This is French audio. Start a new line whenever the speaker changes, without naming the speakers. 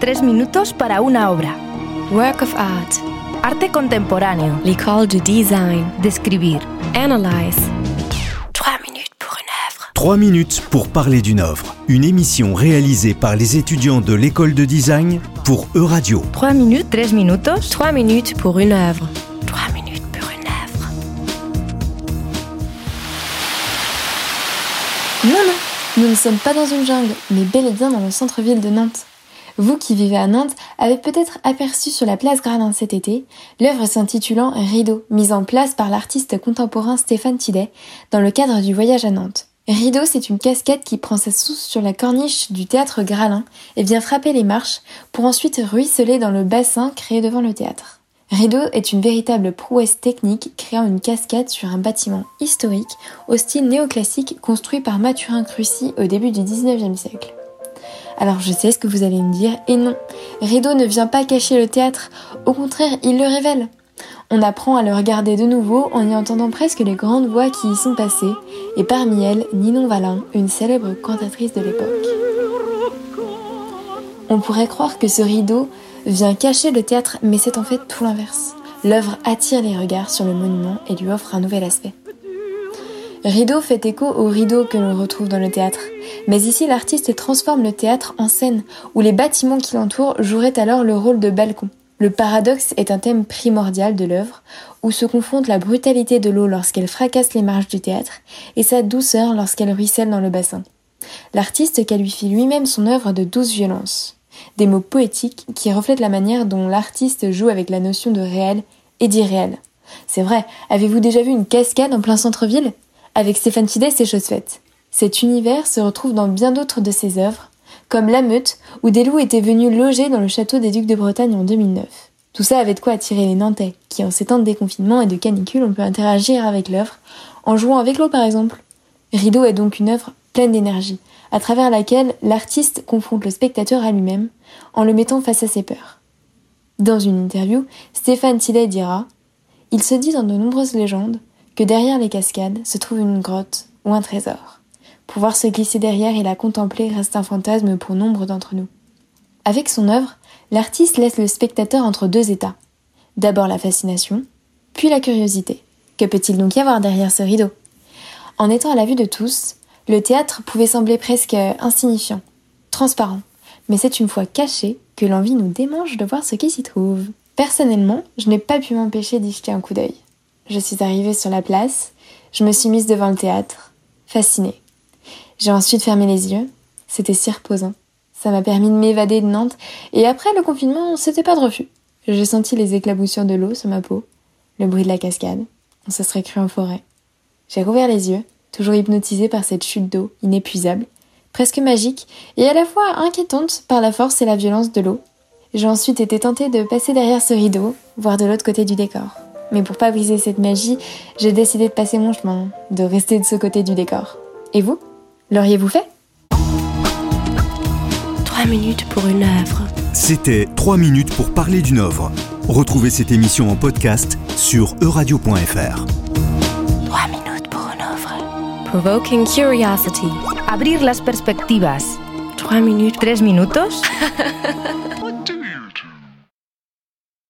Tres minutos para una obra.
Work of art.
Arte contemporáneo.
L'école du design.
Describir.
Analyze.
Trois minutes pour une œuvre.
Trois minutes pour parler d'une œuvre. Une émission réalisée par les étudiants de l'école de design pour Euradio.
Trois minutes, tres minutos.
Trois minutes pour une œuvre.
Trois minutes pour une œuvre.
Non, non, nous ne sommes pas dans une jungle, mais bel et bien dans le centre-ville de Nantes. Vous qui vivez à Nantes avez peut-être aperçu sur la place Gradin cet été l'œuvre s'intitulant Rideau, mise en place par l'artiste contemporain Stéphane Tidet dans le cadre du voyage à Nantes. Rideau, c'est une casquette qui prend sa source sur la corniche du théâtre Gralin et vient frapper les marches pour ensuite ruisseler dans le bassin créé devant le théâtre. Rideau est une véritable prouesse technique créant une cascade sur un bâtiment historique au style néoclassique construit par Mathurin Crucy au début du 19e siècle. Alors je sais ce que vous allez me dire, et non, Rideau ne vient pas cacher le théâtre, au contraire, il le révèle. On apprend à le regarder de nouveau en y entendant presque les grandes voix qui y sont passées, et parmi elles, Ninon Valin, une célèbre cantatrice de l'époque. On pourrait croire que ce rideau vient cacher le théâtre, mais c'est en fait tout l'inverse. L'œuvre attire les regards sur le monument et lui offre un nouvel aspect. Rideau fait écho au rideau que l'on retrouve dans le théâtre. Mais ici, l'artiste transforme le théâtre en scène, où les bâtiments qui l'entourent joueraient alors le rôle de balcon. Le paradoxe est un thème primordial de l'œuvre, où se confondent la brutalité de l'eau lorsqu'elle fracasse les marges du théâtre et sa douceur lorsqu'elle ruisselle dans le bassin. L'artiste qualifie lui-même son œuvre de douce violence. Des mots poétiques qui reflètent la manière dont l'artiste joue avec la notion de réel et d'irréel. C'est vrai, avez-vous déjà vu une cascade en plein centre-ville? Avec Stéphane Tidet, c'est chose faite. Cet univers se retrouve dans bien d'autres de ses œuvres, comme La Meute, où des loups étaient venus loger dans le château des Ducs de Bretagne en 2009. Tout ça avait de quoi attirer les Nantais, qui en ces temps de déconfinement et de canicule, on peut interagir avec l'œuvre, en jouant avec l'eau par exemple. Rideau est donc une œuvre pleine d'énergie, à travers laquelle l'artiste confronte le spectateur à lui-même, en le mettant face à ses peurs. Dans une interview, Stéphane Tillet dira Il se dit dans de nombreuses légendes que derrière les cascades se trouve une grotte ou un trésor. Pouvoir se glisser derrière et la contempler reste un fantasme pour nombre d'entre nous. Avec son œuvre, l'artiste laisse le spectateur entre deux états. D'abord la fascination, puis la curiosité. Que peut-il donc y avoir derrière ce rideau? En étant à la vue de tous, le théâtre pouvait sembler presque insignifiant, transparent, mais c'est une fois caché que l'envie nous démange de voir ce qui s'y trouve. Personnellement, je n'ai pas pu m'empêcher d'y jeter un coup d'œil. Je suis arrivée sur la place, je me suis mise devant le théâtre, fascinée. J'ai ensuite fermé les yeux, c'était si reposant. Ça m'a permis de m'évader de Nantes, et après le confinement, c'était pas de refus. J'ai senti les éclaboussures de l'eau sur ma peau, le bruit de la cascade, on se serait cru en forêt. J'ai rouvert les yeux, toujours hypnotisée par cette chute d'eau inépuisable, presque magique, et à la fois inquiétante par la force et la violence de l'eau. J'ai ensuite été tentée de passer derrière ce rideau, voir de l'autre côté du décor. Mais pour pas briser cette magie, j'ai décidé de passer mon chemin, de rester de ce côté du décor. Et vous? L'auriez-vous fait?
Trois minutes pour une œuvre.
C'était 3 minutes pour parler d'une œuvre. Retrouvez cette émission en podcast sur euradio.fr.
Trois minutes pour une œuvre.
Provoking curiosity.
Abrir las perspectivas.
Trois minutes.
Tres minutos.